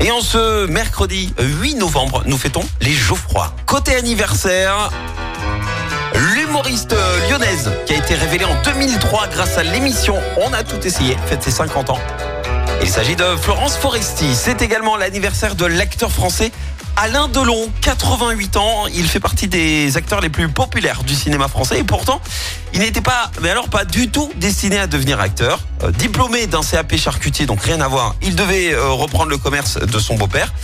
Et en ce mercredi 8 novembre, nous fêtons les Geoffroy. Côté anniversaire, l'humoriste lyonnaise qui a été révélée en 2003 grâce à l'émission On a tout essayé, fête ses 50 ans. Il s'agit de Florence Foresti. C'est également l'anniversaire de l'acteur français Alain Delon, 88 ans, il fait partie des acteurs les plus populaires du cinéma français et pourtant, il n'était pas, mais alors pas du tout destiné à devenir acteur. Euh, diplômé d'un CAP charcutier, donc rien à voir, il devait euh, reprendre le commerce de son beau-père.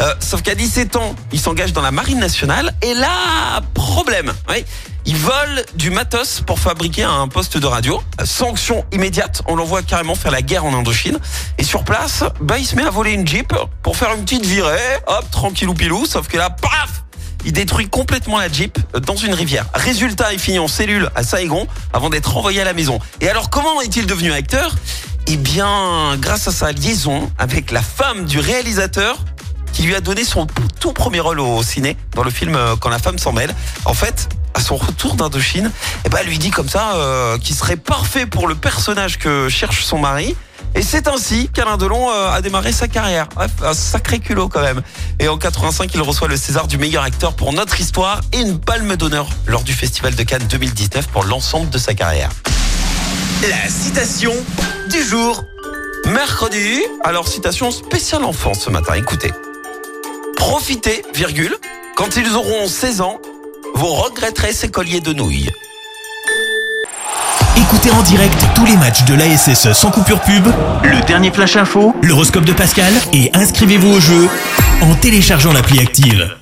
Euh, sauf qu'à 17 ans, il s'engage dans la marine nationale et là, problème. Oui, il vole du matos pour fabriquer un poste de radio. Sanction immédiate, on l'envoie carrément faire la guerre en Indochine. Et sur place, bah, il se met à voler une Jeep pour faire une petite virée. Hop, tranquillou pilou. Sauf que là, paf il détruit complètement la Jeep dans une rivière. Résultat, il finit en cellule à Saigon avant d'être renvoyé à la maison. Et alors, comment est-il devenu acteur? Eh bien, grâce à sa liaison avec la femme du réalisateur qui lui a donné son tout premier rôle au ciné dans le film euh, Quand la femme s'en mêle. En fait, à son retour d'Indochine, eh ben, elle lui dit comme ça euh, qu'il serait parfait pour le personnage que cherche son mari. Et c'est ainsi qu'Alain Delon euh, a démarré sa carrière. Bref, un sacré culot quand même. Et en 85, il reçoit le César du meilleur acteur pour notre histoire et une palme d'honneur lors du Festival de Cannes 2019 pour l'ensemble de sa carrière. La citation du jour. Mercredi, alors citation spéciale enfance ce matin, écoutez. Profitez, virgule, quand ils auront 16 ans, vous regretterez ces colliers de nouilles. Écoutez en direct tous les matchs de l'ASSE sans coupure pub, le dernier flash info, l'horoscope de Pascal et inscrivez-vous au jeu en téléchargeant l'appli active.